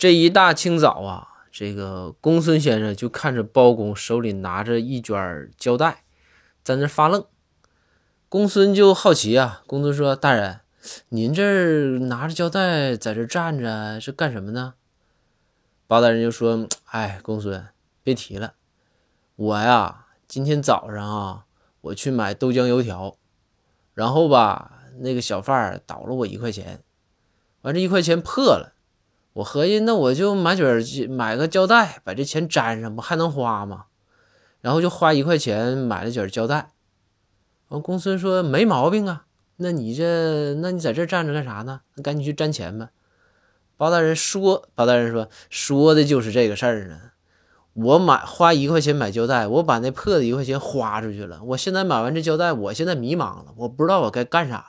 这一大清早啊，这个公孙先生就看着包公手里拿着一卷胶带，在那发愣。公孙就好奇啊，公孙说：“大人，您这拿着胶带在这站着是干什么呢？”包大人就说：“哎，公孙，别提了，我呀，今天早上啊，我去买豆浆油条，然后吧，那个小贩倒了我一块钱，完这一块钱破了，我合计那我就买卷买个胶带，把这钱粘上，不还能花吗？然后就花一块钱买了卷胶带。完，公孙说没毛病啊，那你这，那你在这站着干啥呢？那赶紧去粘钱吧。”包大人说：“包大人说，说的就是这个事儿呢。我买花一块钱买胶带，我把那破的一块钱花出去了。我现在买完这胶带，我现在迷茫了，我不知道我该干啥了。